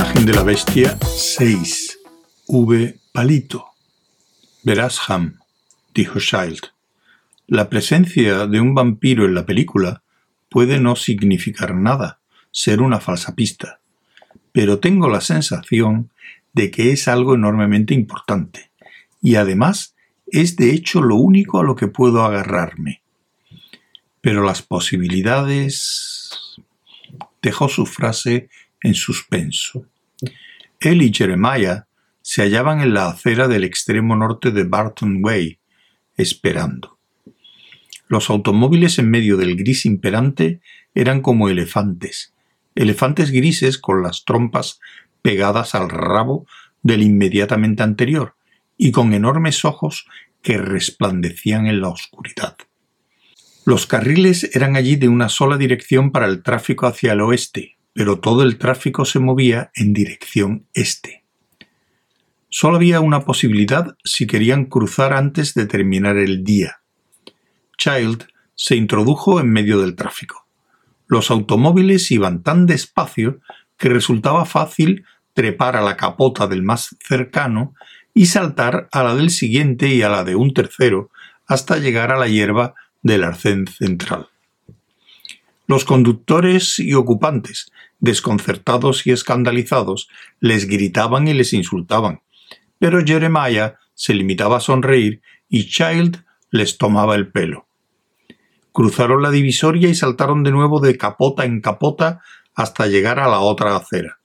imagen de la bestia 6. V. Palito. Verás, Ham, dijo Child. La presencia de un vampiro en la película puede no significar nada, ser una falsa pista, pero tengo la sensación de que es algo enormemente importante, y además es de hecho lo único a lo que puedo agarrarme. Pero las posibilidades... dejó su frase en suspenso. Él y Jeremiah se hallaban en la acera del extremo norte de Barton Way, esperando. Los automóviles en medio del gris imperante eran como elefantes, elefantes grises con las trompas pegadas al rabo del inmediatamente anterior y con enormes ojos que resplandecían en la oscuridad. Los carriles eran allí de una sola dirección para el tráfico hacia el oeste, pero todo el tráfico se movía en dirección este. Solo había una posibilidad si querían cruzar antes de terminar el día, Child se introdujo en medio del tráfico. Los automóviles iban tan despacio que resultaba fácil trepar a la capota del más cercano y saltar a la del siguiente y a la de un tercero hasta llegar a la hierba del arcén central. Los conductores y ocupantes, desconcertados y escandalizados, les gritaban y les insultaban, pero Jeremiah se limitaba a sonreír y Child les tomaba el pelo. Cruzaron la divisoria y saltaron de nuevo de capota en capota hasta llegar a la otra acera.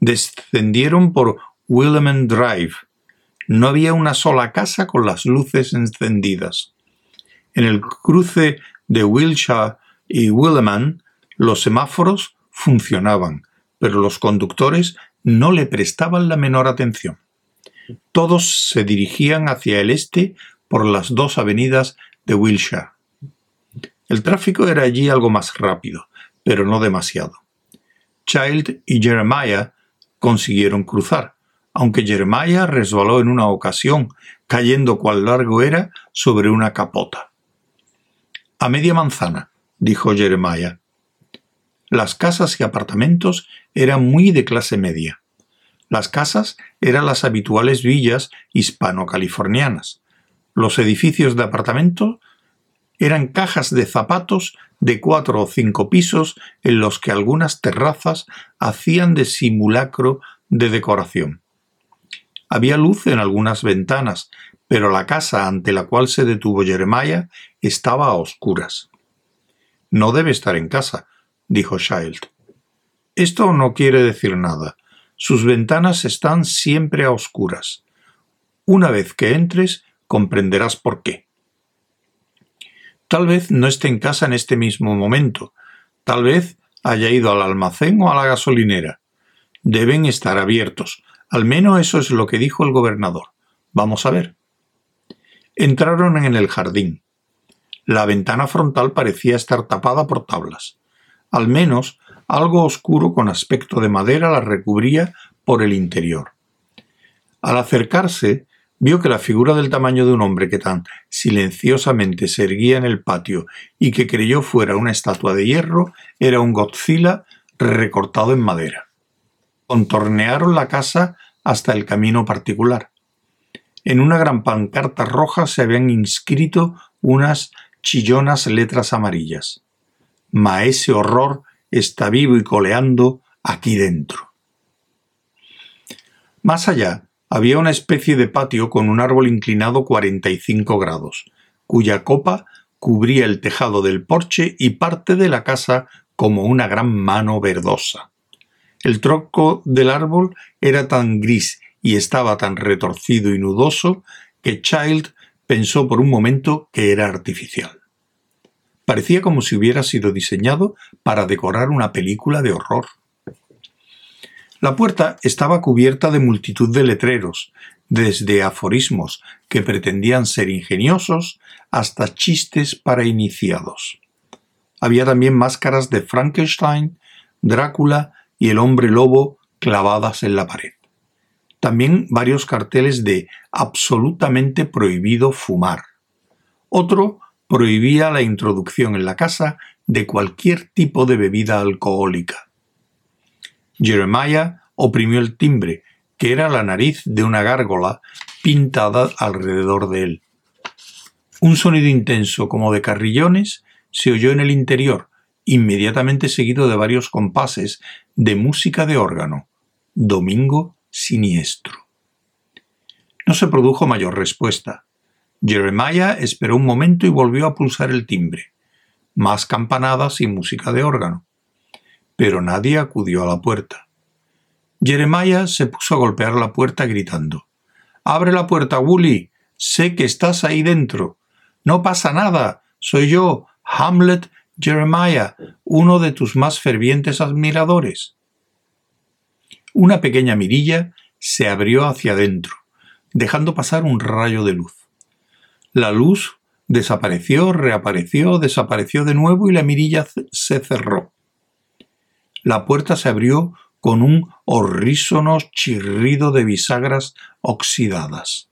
Descendieron por William Drive. No había una sola casa con las luces encendidas. En el cruce de Wilshire y Williman los semáforos funcionaban, pero los conductores no le prestaban la menor atención. Todos se dirigían hacia el este por las dos avenidas de Wilshire. El tráfico era allí algo más rápido, pero no demasiado. Child y Jeremiah consiguieron cruzar, aunque Jeremiah resbaló en una ocasión, cayendo cual largo era sobre una capota. A media manzana, dijo Jeremiah. Las casas y apartamentos eran muy de clase media. Las casas eran las habituales villas hispano-californianas. Los edificios de apartamento eran cajas de zapatos de cuatro o cinco pisos en los que algunas terrazas hacían de simulacro de decoración. Había luz en algunas ventanas, pero la casa ante la cual se detuvo Jeremiah estaba a oscuras. No debe estar en casa, dijo Child. Esto no quiere decir nada. Sus ventanas están siempre a oscuras. Una vez que entres, comprenderás por qué. Tal vez no esté en casa en este mismo momento. Tal vez haya ido al almacén o a la gasolinera. Deben estar abiertos. Al menos eso es lo que dijo el gobernador. Vamos a ver. Entraron en el jardín. La ventana frontal parecía estar tapada por tablas. Al menos algo oscuro con aspecto de madera la recubría por el interior. Al acercarse, vio que la figura del tamaño de un hombre que tan silenciosamente se erguía en el patio y que creyó fuera una estatua de hierro era un Godzilla recortado en madera. Contornearon la casa hasta el camino particular. En una gran pancarta roja se habían inscrito unas chillonas letras amarillas. Maese horror está vivo y coleando aquí dentro. Más allá, había una especie de patio con un árbol inclinado 45 grados, cuya copa cubría el tejado del porche y parte de la casa como una gran mano verdosa. El tronco del árbol era tan gris y estaba tan retorcido y nudoso que Child pensó por un momento que era artificial. Parecía como si hubiera sido diseñado para decorar una película de horror. La puerta estaba cubierta de multitud de letreros, desde aforismos que pretendían ser ingeniosos hasta chistes para iniciados. Había también máscaras de Frankenstein, Drácula y el hombre lobo clavadas en la pared. También varios carteles de absolutamente prohibido fumar. Otro prohibía la introducción en la casa de cualquier tipo de bebida alcohólica. Jeremiah oprimió el timbre, que era la nariz de una gárgola pintada alrededor de él. Un sonido intenso como de carrillones se oyó en el interior, inmediatamente seguido de varios compases de música de órgano. Domingo siniestro. No se produjo mayor respuesta. Jeremiah esperó un momento y volvió a pulsar el timbre. Más campanadas y música de órgano. Pero nadie acudió a la puerta. Jeremiah se puso a golpear la puerta gritando. Abre la puerta, Wooly. Sé que estás ahí dentro. No pasa nada. Soy yo, Hamlet Jeremiah, uno de tus más fervientes admiradores. Una pequeña mirilla se abrió hacia adentro, dejando pasar un rayo de luz. La luz desapareció, reapareció, desapareció de nuevo y la mirilla se cerró. La puerta se abrió con un horrísono chirrido de bisagras oxidadas.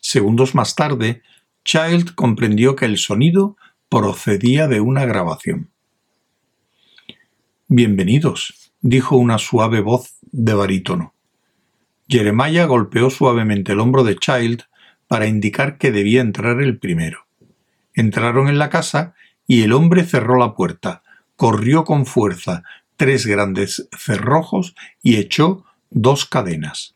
Segundos más tarde, Child comprendió que el sonido procedía de una grabación. Bienvenidos, dijo una suave voz de barítono. Jeremiah golpeó suavemente el hombro de Child para indicar que debía entrar el primero. Entraron en la casa y el hombre cerró la puerta, corrió con fuerza tres grandes cerrojos y echó dos cadenas.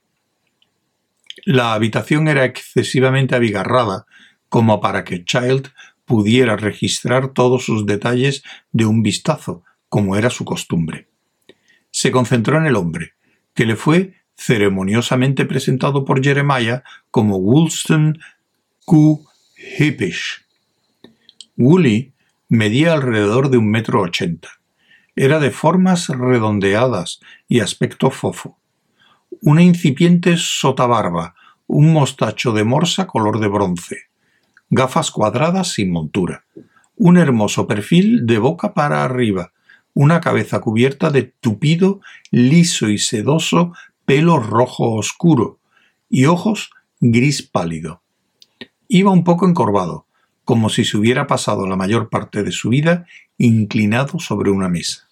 La habitación era excesivamente abigarrada como para que Child pudiera registrar todos sus detalles de un vistazo, como era su costumbre. Se concentró en el hombre, que le fue ceremoniosamente presentado por Jeremiah como Woolston Q. Hippish. Woolley medía alrededor de un metro ochenta. Era de formas redondeadas y aspecto fofo. Una incipiente sotabarba, un mostacho de morsa color de bronce, gafas cuadradas sin montura, un hermoso perfil de boca para arriba, una cabeza cubierta de tupido, liso y sedoso pelo rojo oscuro y ojos gris pálido. Iba un poco encorvado, como si se hubiera pasado la mayor parte de su vida inclinado sobre una mesa.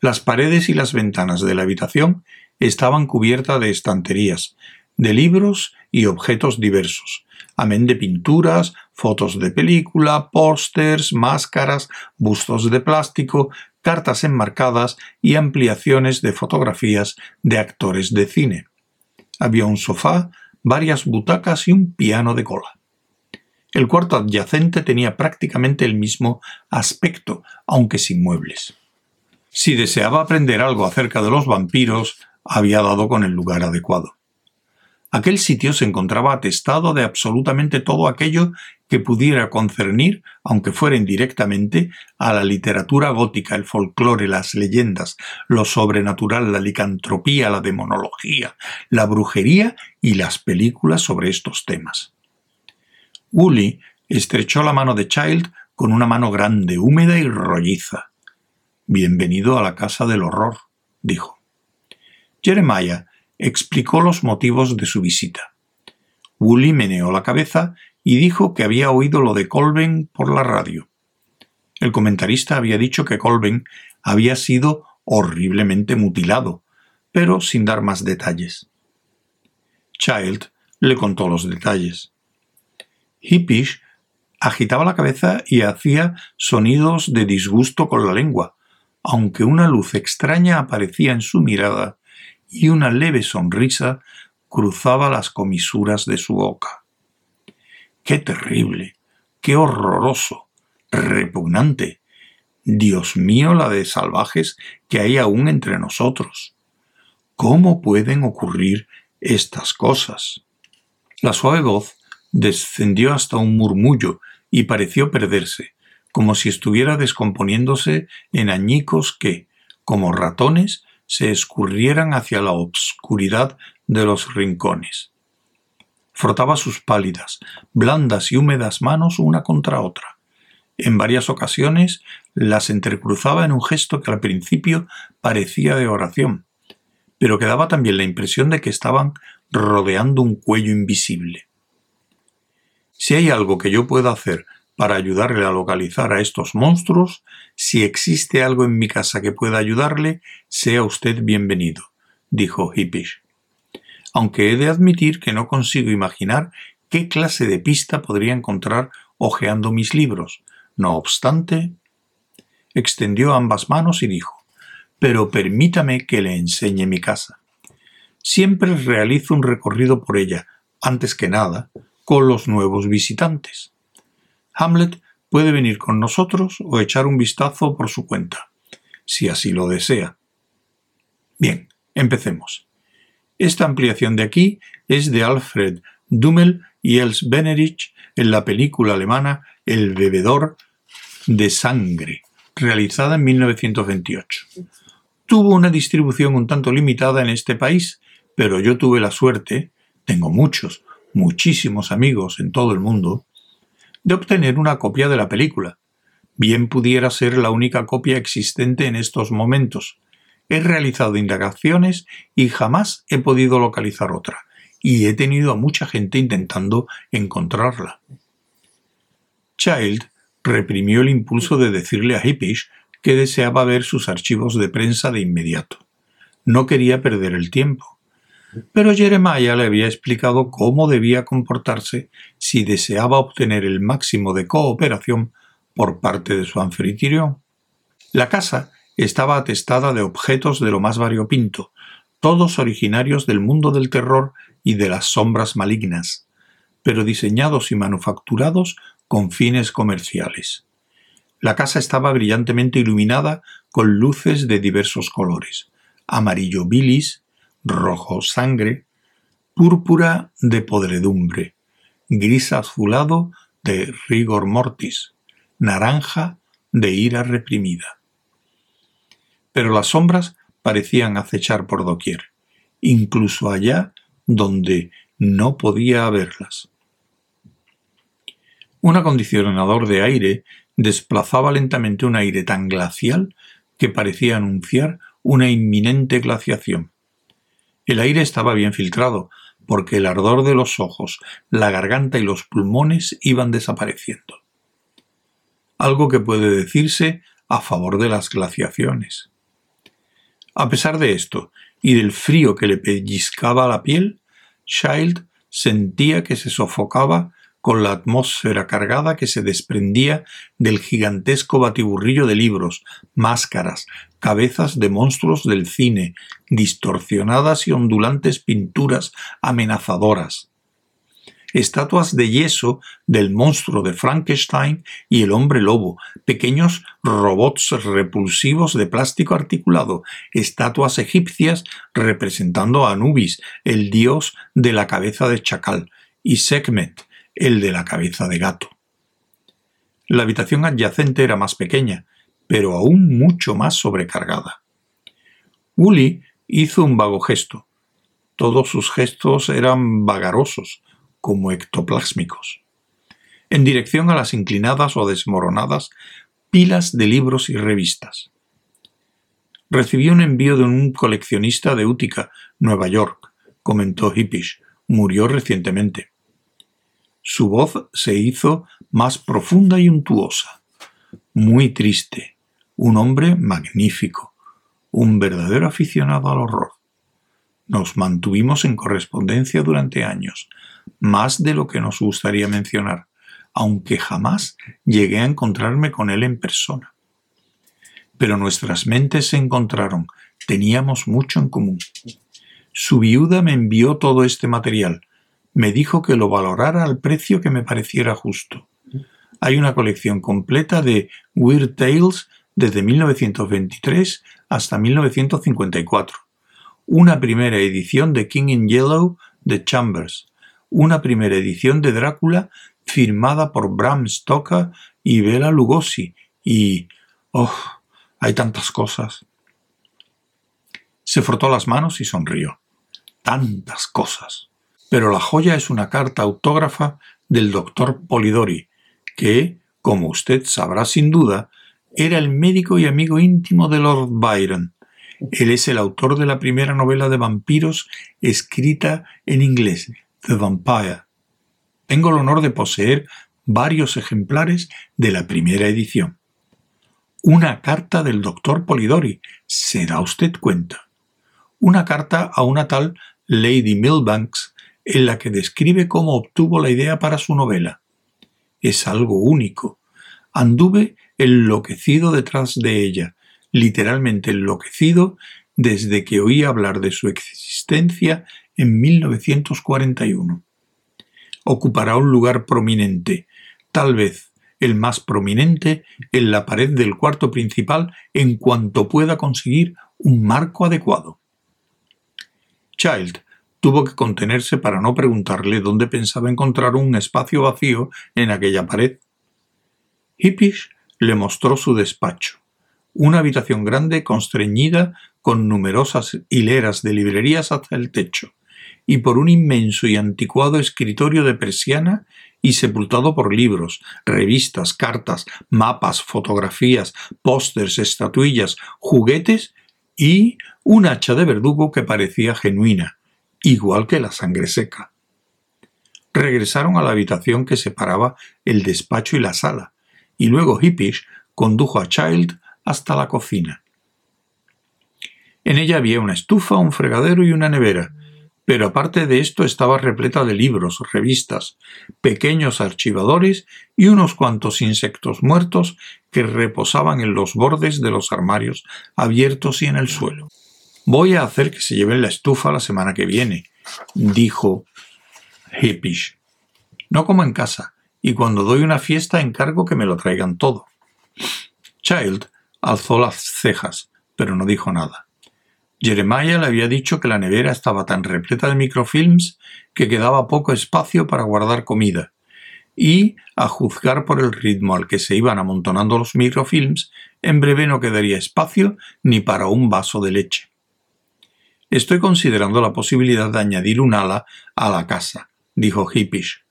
Las paredes y las ventanas de la habitación estaban cubiertas de estanterías, de libros y objetos diversos, amén de pinturas, fotos de película, pósters, máscaras, bustos de plástico, cartas enmarcadas y ampliaciones de fotografías de actores de cine. Había un sofá, varias butacas y un piano de cola. El cuarto adyacente tenía prácticamente el mismo aspecto, aunque sin muebles. Si deseaba aprender algo acerca de los vampiros, había dado con el lugar adecuado. Aquel sitio se encontraba atestado de absolutamente todo aquello que pudiera concernir, aunque fuera indirectamente, a la literatura gótica, el folclore, las leyendas, lo sobrenatural, la licantropía, la demonología, la brujería y las películas sobre estos temas. Woolley estrechó la mano de Child con una mano grande, húmeda y rolliza. Bienvenido a la casa del horror, dijo. Jeremiah explicó los motivos de su visita. Woolley meneó la cabeza y dijo que había oído lo de Colben por la radio. El comentarista había dicho que Colben había sido horriblemente mutilado, pero sin dar más detalles. Child le contó los detalles. Hippish agitaba la cabeza y hacía sonidos de disgusto con la lengua, aunque una luz extraña aparecía en su mirada y una leve sonrisa cruzaba las comisuras de su boca. ¡Qué terrible! ¡Qué horroroso! ¡Repugnante! Dios mío, la de salvajes que hay aún entre nosotros. ¿Cómo pueden ocurrir estas cosas? La suave voz descendió hasta un murmullo y pareció perderse, como si estuviera descomponiéndose en añicos que, como ratones, se escurrieran hacia la obscuridad de los rincones. Frotaba sus pálidas, blandas y húmedas manos una contra otra. En varias ocasiones las entrecruzaba en un gesto que al principio parecía de oración, pero que daba también la impresión de que estaban rodeando un cuello invisible. Si hay algo que yo pueda hacer para ayudarle a localizar a estos monstruos, si existe algo en mi casa que pueda ayudarle, sea usted bienvenido, dijo Hippish. Aunque he de admitir que no consigo imaginar qué clase de pista podría encontrar hojeando mis libros. No obstante, extendió ambas manos y dijo, pero permítame que le enseñe mi casa. Siempre realizo un recorrido por ella, antes que nada, con los nuevos visitantes. Hamlet puede venir con nosotros o echar un vistazo por su cuenta, si así lo desea. Bien, empecemos. Esta ampliación de aquí es de Alfred Dummel y Els Benedich en la película alemana El bebedor de sangre, realizada en 1928. Tuvo una distribución un tanto limitada en este país, pero yo tuve la suerte, tengo muchos, muchísimos amigos en todo el mundo, de obtener una copia de la película. Bien pudiera ser la única copia existente en estos momentos. He realizado indagaciones y jamás he podido localizar otra, y he tenido a mucha gente intentando encontrarla. Child reprimió el impulso de decirle a Hippish que deseaba ver sus archivos de prensa de inmediato. No quería perder el tiempo pero Jeremiah le había explicado cómo debía comportarse si deseaba obtener el máximo de cooperación por parte de su anfitrión. La casa estaba atestada de objetos de lo más variopinto, todos originarios del mundo del terror y de las sombras malignas, pero diseñados y manufacturados con fines comerciales. La casa estaba brillantemente iluminada con luces de diversos colores, amarillo bilis, rojo sangre, púrpura de podredumbre, gris azulado de rigor mortis, naranja de ira reprimida. Pero las sombras parecían acechar por doquier, incluso allá donde no podía haberlas. Un acondicionador de aire desplazaba lentamente un aire tan glacial que parecía anunciar una inminente glaciación. El aire estaba bien filtrado, porque el ardor de los ojos, la garganta y los pulmones iban desapareciendo. Algo que puede decirse a favor de las glaciaciones. A pesar de esto, y del frío que le pellizcaba la piel, Child sentía que se sofocaba con la atmósfera cargada que se desprendía del gigantesco batiburrillo de libros, máscaras, cabezas de monstruos del cine, distorsionadas y ondulantes pinturas amenazadoras, estatuas de yeso del monstruo de Frankenstein y el hombre lobo, pequeños robots repulsivos de plástico articulado, estatuas egipcias representando a Anubis, el dios de la cabeza de chacal, y Sekhmet, el de la cabeza de gato. La habitación adyacente era más pequeña, pero aún mucho más sobrecargada. Woolley hizo un vago gesto. Todos sus gestos eran vagarosos, como ectoplásmicos. En dirección a las inclinadas o desmoronadas pilas de libros y revistas. Recibió un envío de un coleccionista de Utica, Nueva York, comentó Hippish. Murió recientemente. Su voz se hizo más profunda y untuosa. Muy triste. Un hombre magnífico. Un verdadero aficionado al horror. Nos mantuvimos en correspondencia durante años, más de lo que nos gustaría mencionar, aunque jamás llegué a encontrarme con él en persona. Pero nuestras mentes se encontraron, teníamos mucho en común. Su viuda me envió todo este material, me dijo que lo valorara al precio que me pareciera justo. Hay una colección completa de Weird Tales desde 1923 hasta 1954, una primera edición de King in Yellow de Chambers, una primera edición de Drácula firmada por Bram Stoker y Bela Lugosi y... ¡Oh! Hay tantas cosas. Se frotó las manos y sonrió. Tantas cosas pero la joya es una carta autógrafa del doctor Polidori, que, como usted sabrá sin duda, era el médico y amigo íntimo de Lord Byron. Él es el autor de la primera novela de vampiros escrita en inglés, The Vampire. Tengo el honor de poseer varios ejemplares de la primera edición. Una carta del doctor Polidori, ¿se da usted cuenta? Una carta a una tal Lady Milbanks en la que describe cómo obtuvo la idea para su novela. Es algo único. Anduve enloquecido detrás de ella, literalmente enloquecido desde que oí hablar de su existencia en 1941. Ocupará un lugar prominente, tal vez el más prominente, en la pared del cuarto principal en cuanto pueda conseguir un marco adecuado. Child tuvo que contenerse para no preguntarle dónde pensaba encontrar un espacio vacío en aquella pared. Hippish le mostró su despacho, una habitación grande constreñida con numerosas hileras de librerías hasta el techo, y por un inmenso y anticuado escritorio de persiana y sepultado por libros, revistas, cartas, mapas, fotografías, pósters, estatuillas, juguetes y un hacha de verdugo que parecía genuina, igual que la sangre seca. Regresaron a la habitación que separaba el despacho y la sala, y luego Hippish condujo a Child hasta la cocina. En ella había una estufa, un fregadero y una nevera, pero aparte de esto estaba repleta de libros, revistas, pequeños archivadores y unos cuantos insectos muertos que reposaban en los bordes de los armarios abiertos y en el suelo. Voy a hacer que se lleven la estufa la semana que viene, dijo Hippish. No como en casa, y cuando doy una fiesta encargo que me lo traigan todo. Child alzó las cejas, pero no dijo nada. Jeremiah le había dicho que la nevera estaba tan repleta de microfilms que quedaba poco espacio para guardar comida, y, a juzgar por el ritmo al que se iban amontonando los microfilms, en breve no quedaría espacio ni para un vaso de leche. Estoy considerando la posibilidad de añadir un ala a la casa, dijo Hippish.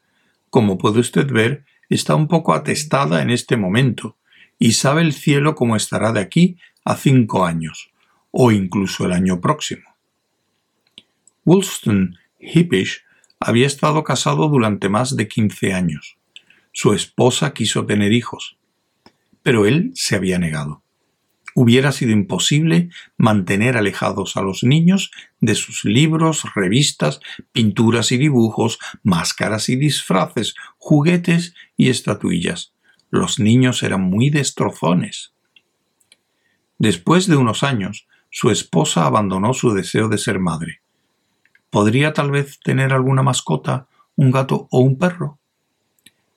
Como puede usted ver, está un poco atestada en este momento, y sabe el cielo cómo estará de aquí a cinco años o incluso el año próximo. Woolston Hippish había estado casado durante más de quince años. Su esposa quiso tener hijos, pero él se había negado. Hubiera sido imposible mantener alejados a los niños de sus libros, revistas, pinturas y dibujos, máscaras y disfraces, juguetes y estatuillas. Los niños eran muy destrozones. Después de unos años, su esposa abandonó su deseo de ser madre. ¿Podría tal vez tener alguna mascota, un gato o un perro?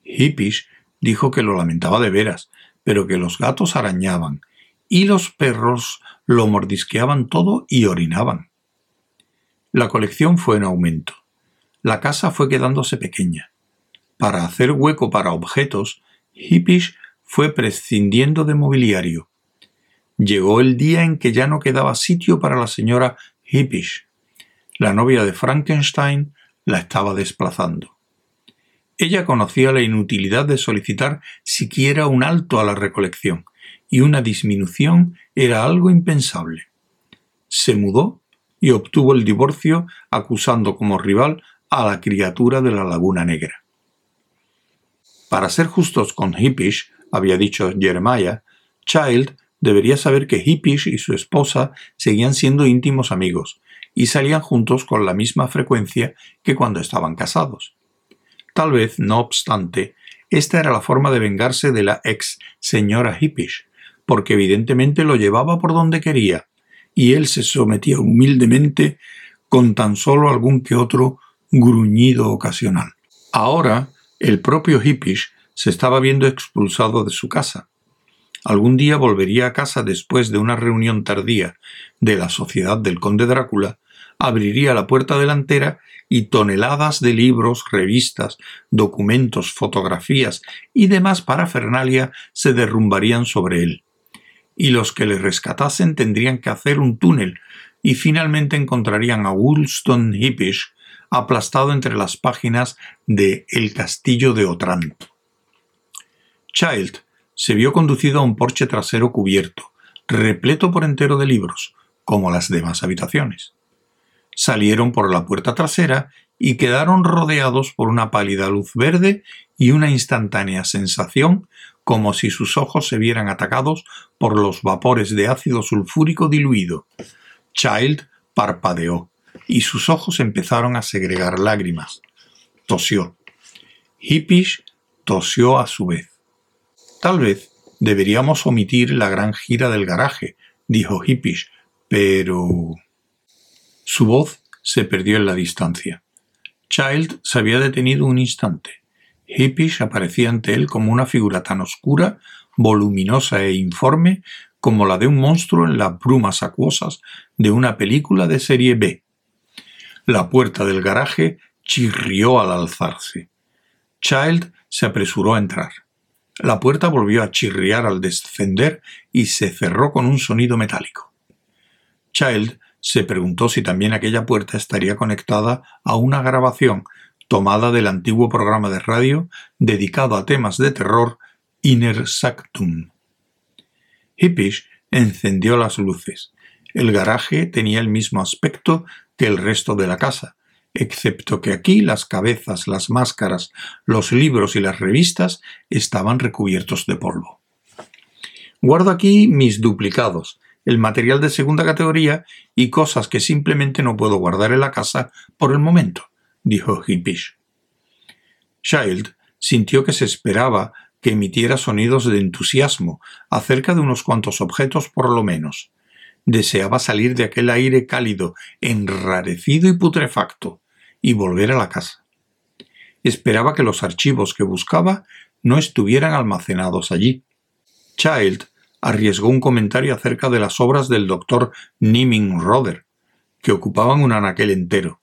Hippish dijo que lo lamentaba de veras, pero que los gatos arañaban y los perros lo mordisqueaban todo y orinaban. La colección fue en aumento. La casa fue quedándose pequeña. Para hacer hueco para objetos, Hippish fue prescindiendo de mobiliario, Llegó el día en que ya no quedaba sitio para la señora Hippish. La novia de Frankenstein la estaba desplazando. Ella conocía la inutilidad de solicitar siquiera un alto a la recolección, y una disminución era algo impensable. Se mudó y obtuvo el divorcio acusando como rival a la criatura de la Laguna Negra. Para ser justos con Hippish, había dicho Jeremiah, Child debería saber que Hippish y su esposa seguían siendo íntimos amigos y salían juntos con la misma frecuencia que cuando estaban casados. Tal vez, no obstante, esta era la forma de vengarse de la ex señora Hippish, porque evidentemente lo llevaba por donde quería, y él se sometía humildemente con tan solo algún que otro gruñido ocasional. Ahora, el propio Hippish se estaba viendo expulsado de su casa, algún día volvería a casa después de una reunión tardía de la Sociedad del Conde Drácula, abriría la puerta delantera y toneladas de libros, revistas, documentos, fotografías y demás parafernalia se derrumbarían sobre él. Y los que le rescatasen tendrían que hacer un túnel y finalmente encontrarían a Woolston Hippish aplastado entre las páginas de El castillo de Otranto. Child se vio conducido a un porche trasero cubierto, repleto por entero de libros, como las demás habitaciones. Salieron por la puerta trasera y quedaron rodeados por una pálida luz verde y una instantánea sensación como si sus ojos se vieran atacados por los vapores de ácido sulfúrico diluido. Child parpadeó y sus ojos empezaron a segregar lágrimas. Tosió. Hippish tosió a su vez. Tal vez deberíamos omitir la gran gira del garaje, dijo Hippish, pero... Su voz se perdió en la distancia. Child se había detenido un instante. Hippish aparecía ante él como una figura tan oscura, voluminosa e informe como la de un monstruo en las brumas acuosas de una película de serie B. La puerta del garaje chirrió al alzarse. Child se apresuró a entrar. La puerta volvió a chirriar al descender y se cerró con un sonido metálico. Child se preguntó si también aquella puerta estaría conectada a una grabación tomada del antiguo programa de radio dedicado a temas de terror Inner Sanctum. Hippish encendió las luces. El garaje tenía el mismo aspecto que el resto de la casa, excepto que aquí las cabezas, las máscaras, los libros y las revistas estaban recubiertos de polvo. Guardo aquí mis duplicados, el material de segunda categoría y cosas que simplemente no puedo guardar en la casa por el momento, dijo Hippish. Child sintió que se esperaba que emitiera sonidos de entusiasmo acerca de unos cuantos objetos por lo menos. Deseaba salir de aquel aire cálido, enrarecido y putrefacto, y volver a la casa. Esperaba que los archivos que buscaba no estuvieran almacenados allí. Child arriesgó un comentario acerca de las obras del doctor Nieming Roder, que ocupaban un anaquel entero.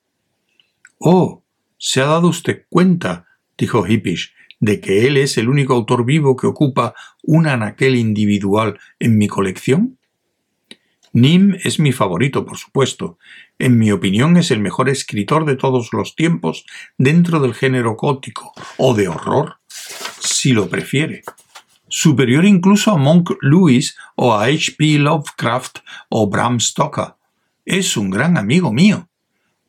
Oh, ¿se ha dado usted cuenta? dijo Hippish, de que él es el único autor vivo que ocupa un anaquel individual en mi colección? Nim es mi favorito, por supuesto. En mi opinión es el mejor escritor de todos los tiempos dentro del género gótico o de horror, si lo prefiere. Superior incluso a Monk Lewis o a H.P. Lovecraft o Bram Stoker. Es un gran amigo mío.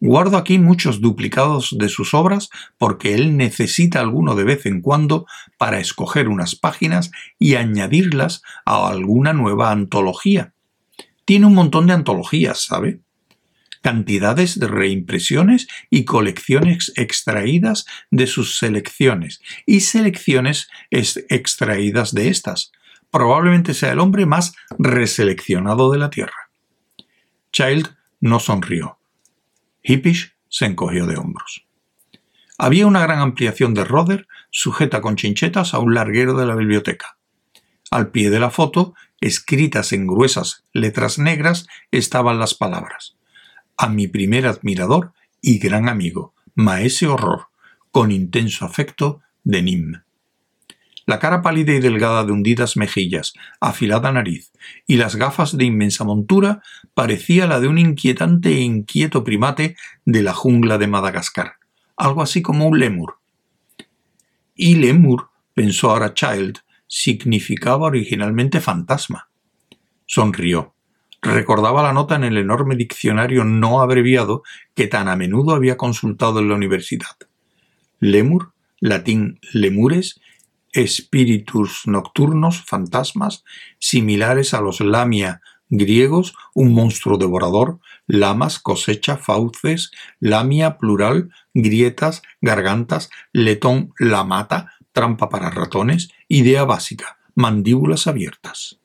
Guardo aquí muchos duplicados de sus obras porque él necesita alguno de vez en cuando para escoger unas páginas y añadirlas a alguna nueva antología tiene un montón de antologías, ¿sabe? Cantidades de reimpresiones y colecciones extraídas de sus selecciones y selecciones extraídas de estas. Probablemente sea el hombre más reseleccionado de la Tierra. Child no sonrió. Hippish se encogió de hombros. Había una gran ampliación de Roder sujeta con chinchetas a un larguero de la biblioteca. Al pie de la foto escritas en gruesas letras negras, estaban las palabras A mi primer admirador y gran amigo, Maese Horror, con intenso afecto, de Nim. La cara pálida y delgada de hundidas mejillas, afilada nariz y las gafas de inmensa montura parecía la de un inquietante e inquieto primate de la jungla de Madagascar, algo así como un lemur. Y lemur, pensó ahora Child, significaba originalmente fantasma. Sonrió. Recordaba la nota en el enorme diccionario no abreviado que tan a menudo había consultado en la universidad. Lemur, latín lemures, espíritus nocturnos, fantasmas, similares a los lamia griegos, un monstruo devorador, lamas, cosecha, fauces, lamia, plural, grietas, gargantas, letón, la mata, trampa para ratones, idea básica, mandíbulas abiertas.